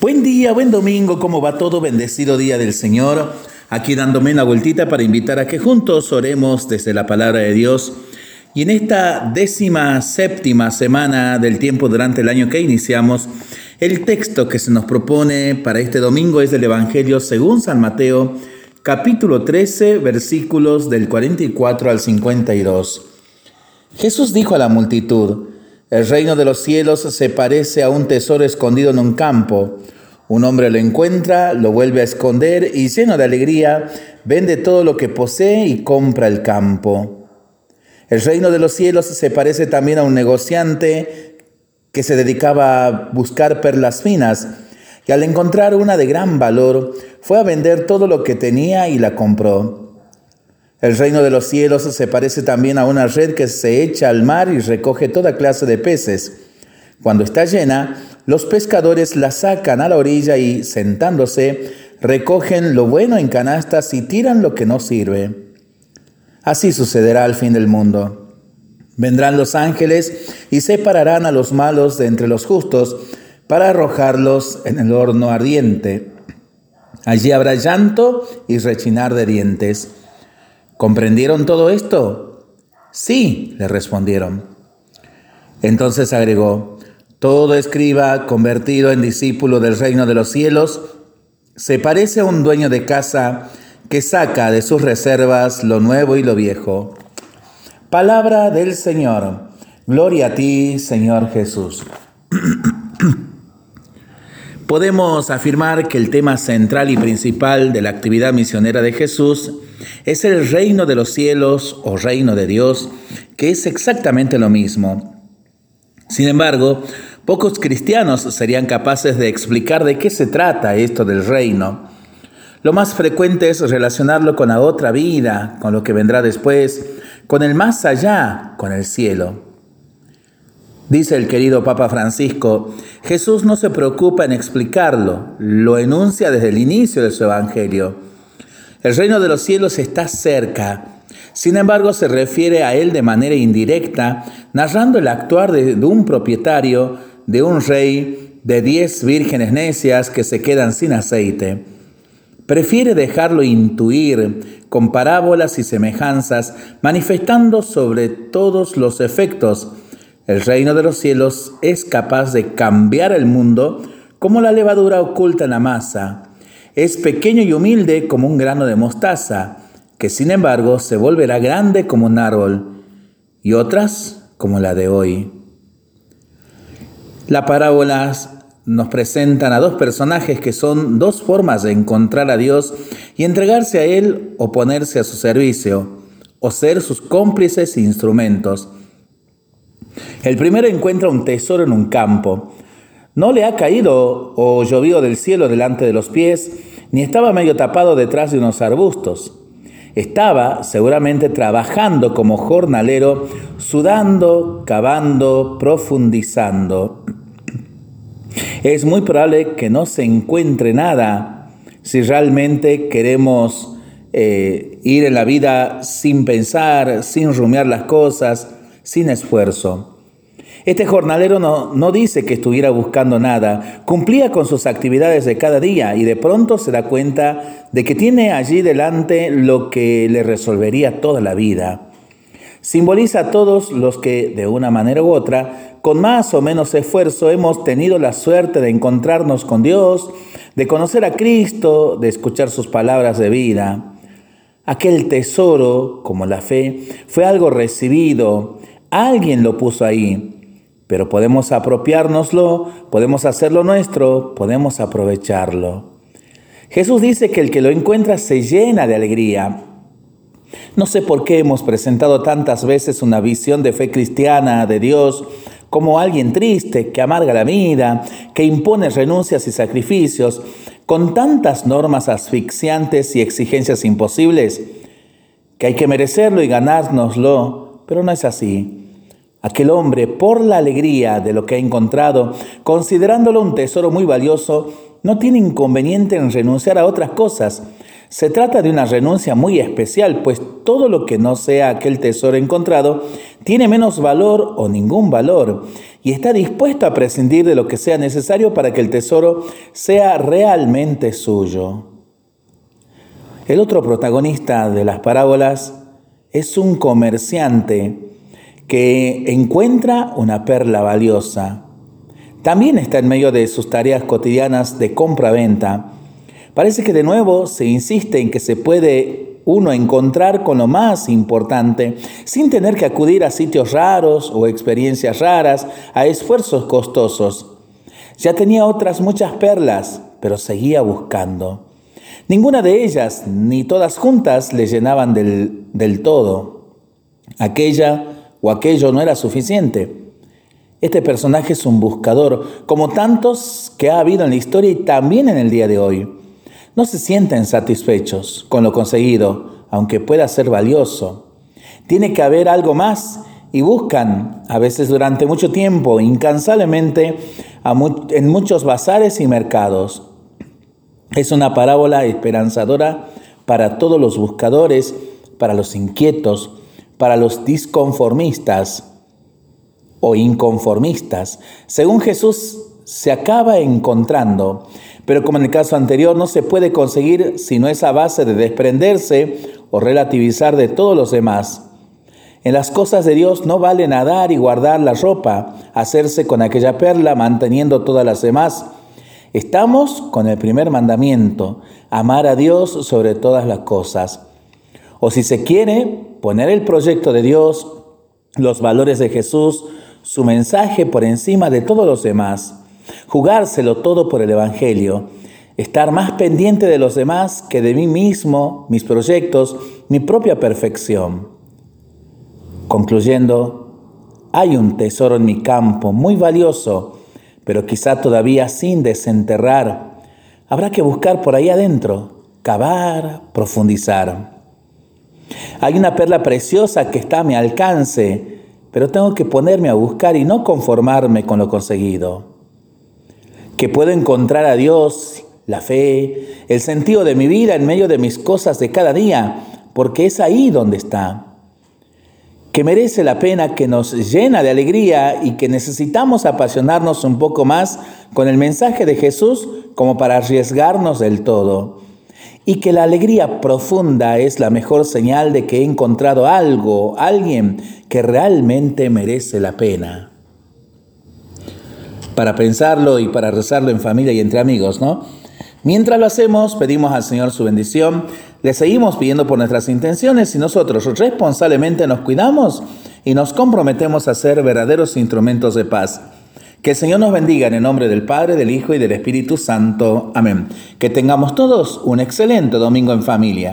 Buen día, buen domingo, ¿cómo va todo? Bendecido día del Señor. Aquí dándome una vueltita para invitar a que juntos oremos desde la palabra de Dios. Y en esta décima séptima semana del tiempo durante el año que iniciamos, el texto que se nos propone para este domingo es del Evangelio según San Mateo, capítulo 13, versículos del 44 al 52. Jesús dijo a la multitud, el reino de los cielos se parece a un tesoro escondido en un campo. Un hombre lo encuentra, lo vuelve a esconder y lleno de alegría vende todo lo que posee y compra el campo. El reino de los cielos se parece también a un negociante que se dedicaba a buscar perlas finas y al encontrar una de gran valor fue a vender todo lo que tenía y la compró. El reino de los cielos se parece también a una red que se echa al mar y recoge toda clase de peces. Cuando está llena, los pescadores la sacan a la orilla y, sentándose, recogen lo bueno en canastas y tiran lo que no sirve. Así sucederá al fin del mundo. Vendrán los ángeles y separarán a los malos de entre los justos para arrojarlos en el horno ardiente. Allí habrá llanto y rechinar de dientes. ¿Comprendieron todo esto? Sí, le respondieron. Entonces agregó, todo escriba convertido en discípulo del reino de los cielos se parece a un dueño de casa que saca de sus reservas lo nuevo y lo viejo. Palabra del Señor. Gloria a ti, Señor Jesús. Podemos afirmar que el tema central y principal de la actividad misionera de Jesús es el reino de los cielos o reino de Dios, que es exactamente lo mismo. Sin embargo, pocos cristianos serían capaces de explicar de qué se trata esto del reino. Lo más frecuente es relacionarlo con la otra vida, con lo que vendrá después, con el más allá, con el cielo. Dice el querido Papa Francisco, Jesús no se preocupa en explicarlo, lo enuncia desde el inicio de su Evangelio. El reino de los cielos está cerca, sin embargo se refiere a él de manera indirecta, narrando el actuar de, un propietario, de un rey, de diez vírgenes necias que se quedan sin aceite. Prefiere dejarlo intuir con parábolas y semejanzas, manifestando sobre todos los efectos el reino de los cielos es capaz de cambiar el mundo como la levadura oculta en la masa. Es pequeño y humilde como un grano de mostaza, que sin embargo se volverá grande como un árbol, y otras como la de hoy. Las parábolas nos presentan a dos personajes que son dos formas de encontrar a Dios y entregarse a Él o ponerse a su servicio, o ser sus cómplices e instrumentos. El primero encuentra un tesoro en un campo. No le ha caído o llovido del cielo delante de los pies, ni estaba medio tapado detrás de unos arbustos. Estaba seguramente trabajando como jornalero, sudando, cavando, profundizando. Es muy probable que no se encuentre nada si realmente queremos eh, ir en la vida sin pensar, sin rumiar las cosas, sin esfuerzo. Este jornalero no, no, dice que estuviera buscando nada, cumplía con sus actividades de cada día y de pronto se da cuenta de que tiene allí delante lo que le resolvería toda la vida. Simboliza a todos los que, de una manera u otra, con más o menos esfuerzo, hemos tenido la suerte de encontrarnos con Dios, de conocer a Cristo, de escuchar sus palabras de vida. Aquel tesoro, como la fe, fue algo recibido, alguien lo puso ahí pero podemos apropiárnoslo, podemos hacerlo nuestro, podemos aprovecharlo. Jesús dice que el que lo encuentra se llena de alegría. No sé por qué hemos presentado tantas veces una visión de fe cristiana de Dios como alguien triste, que amarga la vida, que impone renuncias y sacrificios, con tantas normas asfixiantes y exigencias imposibles, que hay que merecerlo y ganárnoslo, pero no es así. Aquel hombre, por la alegría de lo que ha encontrado, considerándolo un tesoro muy valioso, no tiene inconveniente en renunciar a otras cosas, Se trata de una renuncia muy especial, pues todo lo que no sea aquel tesoro encontrado tiene menos valor o ningún valor y está dispuesto a prescindir de lo que sea necesario para que el tesoro sea realmente suyo. El otro protagonista de las parábolas es un comerciante que encuentra una perla valiosa. También está en medio de sus tareas cotidianas de compra-venta Parece que de nuevo se insiste en que se puede uno encontrar con lo más importante sin tener que acudir a sitios raros o experiencias raras, a esfuerzos costosos. Ya tenía otras muchas perlas, pero seguía buscando. Ninguna de ellas, ni todas juntas, le llenaban del, del todo. Aquella o aquello no era suficiente. Este personaje es un buscador, como tantos que ha habido en la historia y también en el día de hoy no se sienten satisfechos con lo conseguido, aunque pueda ser valioso. Tiene que haber algo más y buscan, a veces durante mucho tiempo, incansablemente, en muchos bazares y mercados. Es una parábola esperanzadora para todos los buscadores, para los inquietos, para los disconformistas o inconformistas. Según Jesús, se acaba encontrando pero como en el caso anterior no se puede conseguir sino esa base de desprenderse o relativizar de todos los demás. En las cosas de Dios no vale nadar y guardar la ropa, hacerse con aquella perla manteniendo todas las demás. Estamos con el primer mandamiento, amar a Dios sobre todas las cosas. O si se quiere, poner el proyecto de Dios, los valores de Jesús, su mensaje por encima de todos los demás jugárselo todo por el Evangelio, estar más pendiente de los demás que de mí mismo, mis proyectos, mi propia perfección. Concluyendo, hay un tesoro en mi campo muy valioso, pero quizá todavía sin desenterrar. Habrá que buscar por ahí adentro, cavar, profundizar. Hay una perla preciosa que está a mi alcance, pero tengo que ponerme a buscar y no conformarme con lo conseguido que puedo encontrar a Dios, la fe, el sentido de mi vida en medio de mis cosas de cada día, porque es ahí donde está. Que merece la pena, que nos llena de alegría y que necesitamos apasionarnos un poco más con el mensaje de Jesús como para arriesgarnos del todo. Y que la alegría profunda es la mejor señal de que he encontrado algo, alguien que realmente merece la pena para pensarlo y para rezarlo en familia y entre amigos, ¿no? Mientras lo hacemos, pedimos al Señor su bendición, le seguimos pidiendo por nuestras intenciones y nosotros responsablemente nos cuidamos y nos comprometemos a ser verdaderos instrumentos de paz. Que el Señor nos bendiga en el nombre del Padre, del Hijo y del Espíritu Santo. Amén. Que tengamos todos un excelente domingo en familia.